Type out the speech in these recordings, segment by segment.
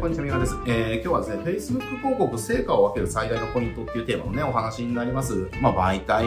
こんにちは、みわです。えー、今日はですね、Facebook 広告成果を分ける最大のポイントっていうテーマのね、お話になります。まあ、媒体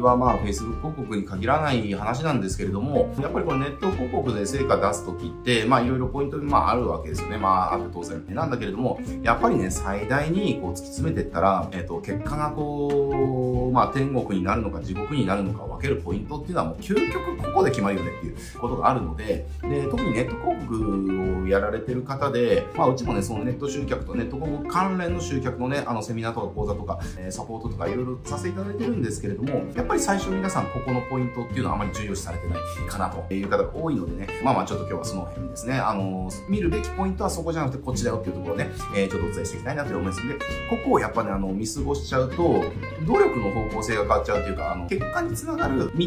はまあ、Facebook 広告に限らない話なんですけれども、やっぱりこれネット広告で成果出すときって、まあ、いろいろポイントまあ、あるわけですよね。まあ、あって当然。なんだけれども、やっぱりね、最大にこう突き詰めていったら、えっ、ー、と、結果がこう、まあ、天国になるのか地獄になるのかを分けるポイントっていうのはもう究極ここで決まるよねっていうことがあるので、で、特にネット広告をやられてる方で、まあ、うちもね、そのネット集客とネット広告関連の集客のね、あの、セミナーとか講座とか、えー、サポートとかいろいろさせていただいてるんですけれども、やっぱぱり最初皆さんここのポイントっていうのはあまり重要視されてないかなという方が多いのでね、まあまあちょっと今日はその辺ですね、あのー、見るべきポイントはそこじゃなくてこっちだよっていうところをね、えー、ちょっとお伝えしていきたいなと思いますんで、ここをやっぱね、あの、見過ごしちゃうと、努力の方向性が変わっちゃうというか、あの、結果につながる道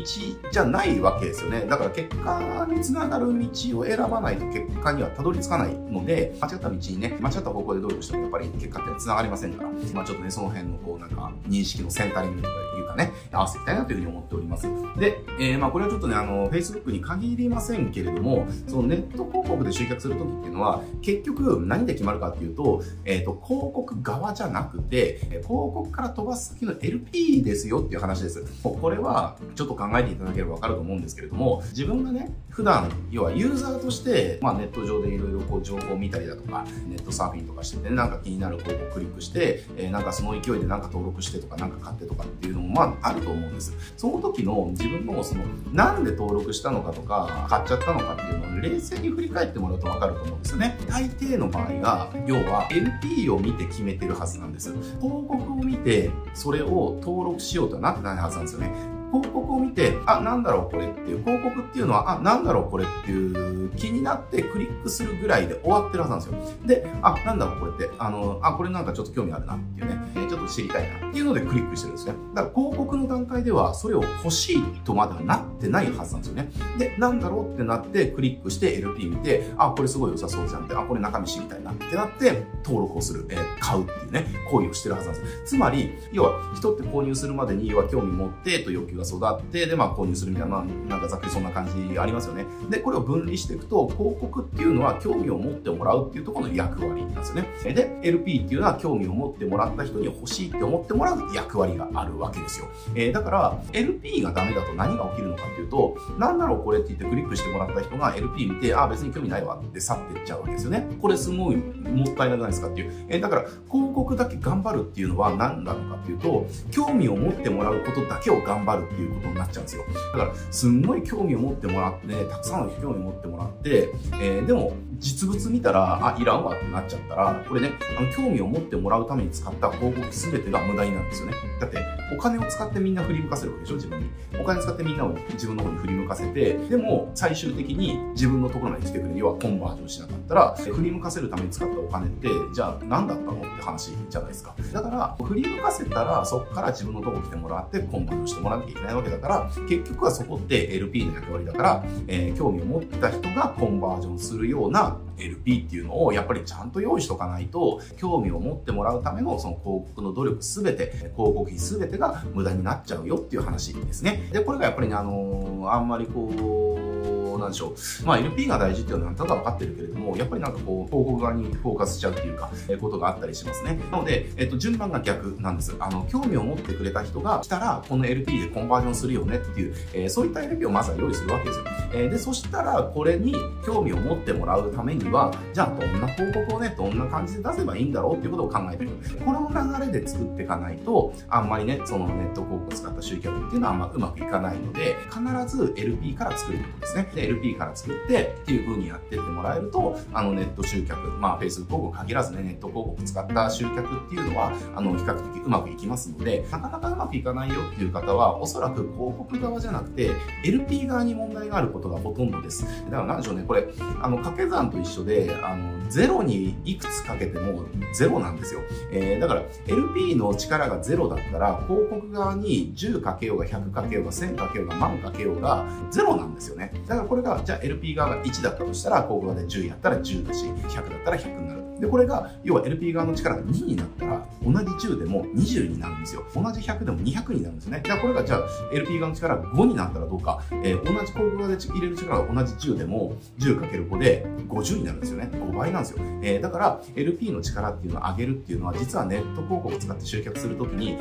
じゃないわけですよね。だから結果につながる道を選ばないと結果にはたどり着かないので、間違った道にね、間違った方向で努力してもやっぱり結果って繋がりませんから、まあちょっとね、その辺のこうなんか認識のセンタリングというかね、合わせていきたいなというふうに思っております。で、えー、まあこれはちょっとね、あの、Facebook に限りませんけれども、そのネット広告で集客するときっていうのは、結局何で決まるかっていうと、えっ、ー、と、広告側じゃなくて、広告から飛ばす先の LP ですよっていう話です。これはちょっと考えていただければわかると思うんですけれども、自分がね、普段、要はユーザーとして、まあネット上でいろいろこう情報を見たりだとか、ネットサーフィンとかしてて、なんか気になる広告をクリックして、えー、なんかその勢いでなんか登録してとか、なんか買ってとかっていうのもまああると思うんです。その時の自分のその、なんで登録したのかとか、買っちゃったのかっていうのを冷静に振り返ってもらうと分かると思うんですよね。大抵の場合が、要は LP を見て決めてるはずなんです。広告を見て、それを登録しようとはなってないはずなんですよね。広告を見て、あ、なんだろうこれっていう、広告っていうのは、あ、なんだろうこれっていう気になってクリックするぐらいで終わってるはずなんですよ。で、あ、なんだろうこれって、あの、あ、これなんかちょっと興味あるなっていうね、え、ちょっと知りたいなっていうのでクリックしてるんですね。だから広告の段階ではそれを欲しいとまではなってないはずなんですよね。で、なんだろうってなってクリックして LP 見て、あ、これすごい良さそうじゃんって、あ、これ中身知りたいなってなって登録をする、えー、買うっていうね、行為をしてるはずなんです。つまり、要は人って購入するまでに要は興味持ってと欲求が育って、で、まあ購入するみたいな、なんかざっくりそんな感じありますよね。で、これを分離していくと、広告っていうのは興味を持ってもらうっていうところの役割なんですよね。で、LP っていうのは興味を持ってもらった人に欲しいって思ってもらう役割があるわけですよ。えー、だから、LP がダメだと何が起きるのかっていうと、なんだろうこれって言ってクリックしてもらった人が LP 見て、あ、別に興味ないわって去っていっちゃうわけですよね。これすごいもったいなくないですかっていう。えー、だから、広告だけ頑張るっていうのは何なのかっていうと、興味を持ってもらうことだけを頑張るっていうことになっちゃうんですよ。だから、すんごい興味を持ってもらって、たくさんの興味を持ってもらって、えー、でも、実物見たら、あ、いらんわってなっちゃったら、これね、あの、興味を持ってもらうために使った広告すべてが無駄になるんですよね。だって、お金を使ってみんな振り向かせるわけでしょ自分に。お金使ってみんなを自分の方に振り向かせて、でも、最終的に自分のところまで来てくれる、要はコンバージョンしなかったら、振り向かせるために使ったお金って、じゃあ何だったのって話じゃないですか。だから、振り向かせたら、そこから自分のとこ来てもらって、コンバージョンしてもらわなきゃいけないわけだから、結局はそこって LP の役割だから、えー、興味を持った人がコンバージョンするような LP っていうのをやっぱりちゃんと用意しとかないと、興味を持ってもらうためのその広告の努力全て、広告費全てが無駄になっちゃうよっていう話ですね。で、これがやっぱりね、あのー、あんまりこう、なんでしょう。まあ LP が大事っていうのはなんとか分かってるけれども、やっぱりなんかこう、広告側にフォーカスしちゃうっていうか、えことがあったりしますね。なので、えっと、順番が逆なんです。あの、興味を持ってくれた人が来たら、この LP でコンバージョンするよねっていう、えー、そういった LP をまずは用意するわけですよ。えー、で、そしたら、これに興味を持ってもらうためには、じゃあどんな広告をね、どんな感じで出せばいいんだろうっていうことを考えてる。この流れで作っていかないと、あんまりね、そのネット広告を使った集客っていうのはあんまうまくいかないので、必ず LP から作ることですね。で、LP から作って、っていう風にやってってもらえると、あのネット集客、まあ Facebook 広告限らずね、ネット広告使った集客っていうのは、あの比較的うまくいきますので、なかなかうまくいかないよっていう方は、おそらく広告側じゃなくて、LP 側に問題があることがほとんどです。だからなんでしょうね、これ、あの掛け算と一緒で、あの、ゼロにいくつかけてもゼロなんですよ。えー、だから LP の力がゼロだったら、広告側に10かけようが100かけようが1000かけようが万かけようがゼロなんですよね。だからこれが、じゃあ LP 側が1だったとしたら、広告側で10やったら10だし、100だったら100になる。で、これが、要は LP 側の力が2になったら、同じ10でも20になるんですよ。同じ100でも200になるんですね。じゃあこれが、じゃあ LP 側の力が5になったらどうか。えー、同じ広告が入れる力が同じ10でも、10×5 で50になるんですよね。5倍なんですよ。えー、だから、LP の力っていうのを上げるっていうのは、実はネット広告を使って集客するときに、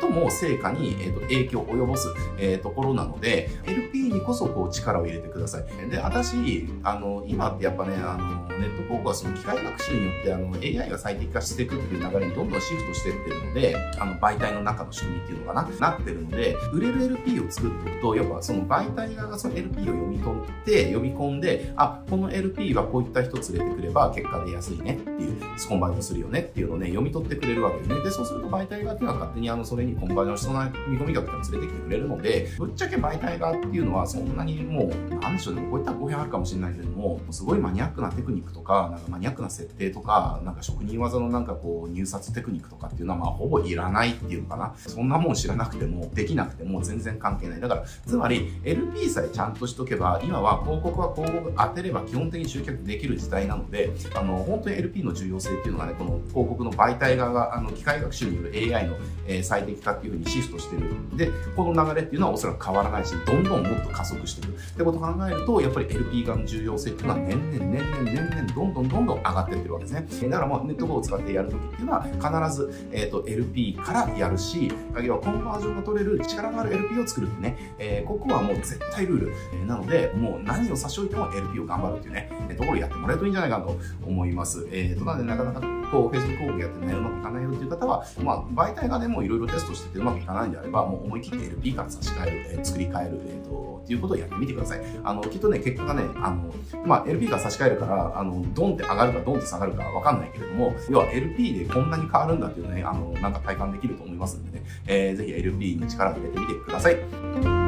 最も成果に、えーと、影響を及ぼす、えー、ところなので、LP にこそこう力を入れてください。で、私、あの、今ってやっぱね、あの、ネット広告はその機械学習によって、あの、AI が最適化していくっていう流れにどんどんシフトしてってるので、あの、媒体の中の仕組みっていうのかな、なってるので、売れる LP を作っておくと、やっぱその媒体側がその LP を読み取って、読み込んで、あ、この LP はこういった人連れてくれば結果出やすいねっていう、コンバージョンするよねっていうのをね、読み取ってくれるわけでね。で、そうすると媒体側っていうのは勝手にあの、それにコンバージョンしそうな見込み額っていうのを連れてきてくれるので、ぶっちゃけ媒体側っていうのはそんなにもう、なんでしょうね、こういった語弊あるかもしれないけれども、すごいマニアックなテクニックとか、なんかマニアックな設定とか、なんか職人技のなんかこう、入札テクニックとかっていうのはまあほぼいらないっていうのかな。そんなもん知らなくても、できなくても全然関係ない。だから、つまり LP さえちゃんとしとけば、今は広告は広告当てれば基本的に集客できる時代なので、あの、本当に LP の重要性っていうのがね、この広告の媒体側が、あの、機械学習による AI の、えー、最適化っていうふうにシフトしてる。で、この流れっていうのはおそらく変わらないし、どんどんもっと加速していく。ってことを考えると、やっぱり LP 側の重要性っていうのは年々、年々、年々、どんどんどんどん上がってってるわけですね。だからもうネットを使ってやるときっていうのは、必ず、えっ、ー、と、LP からやるし、要はコンバージョンが取れる力のある LP を作るってね、えー、ここはもう絶対ルール。えー、なので、もう何を差し置いても LP を頑張るっていうね、えー、ところをやってもらえるといいんじゃないかなと思います。えー、と、なのでなかなかこう、Facebook 広告やってね、うまくいかないよっていう方は、まあ、媒体がでもいろいろテストしててうまくいかないんであれば、もう思い切って LP から差し替える、えー、作り変える、えっ、ー、と、っていうことをやってみてください。あの、きっとね、結果がね、あの、まあ、LP が差し替えるから、あの、ドンって上がるかドンって下がるかわかんないけれども、要は LP でこんなに変わるんだっていうね、あの、なんか体感できると思いますんでね、えー、ぜひ LP に力を入れてみてください。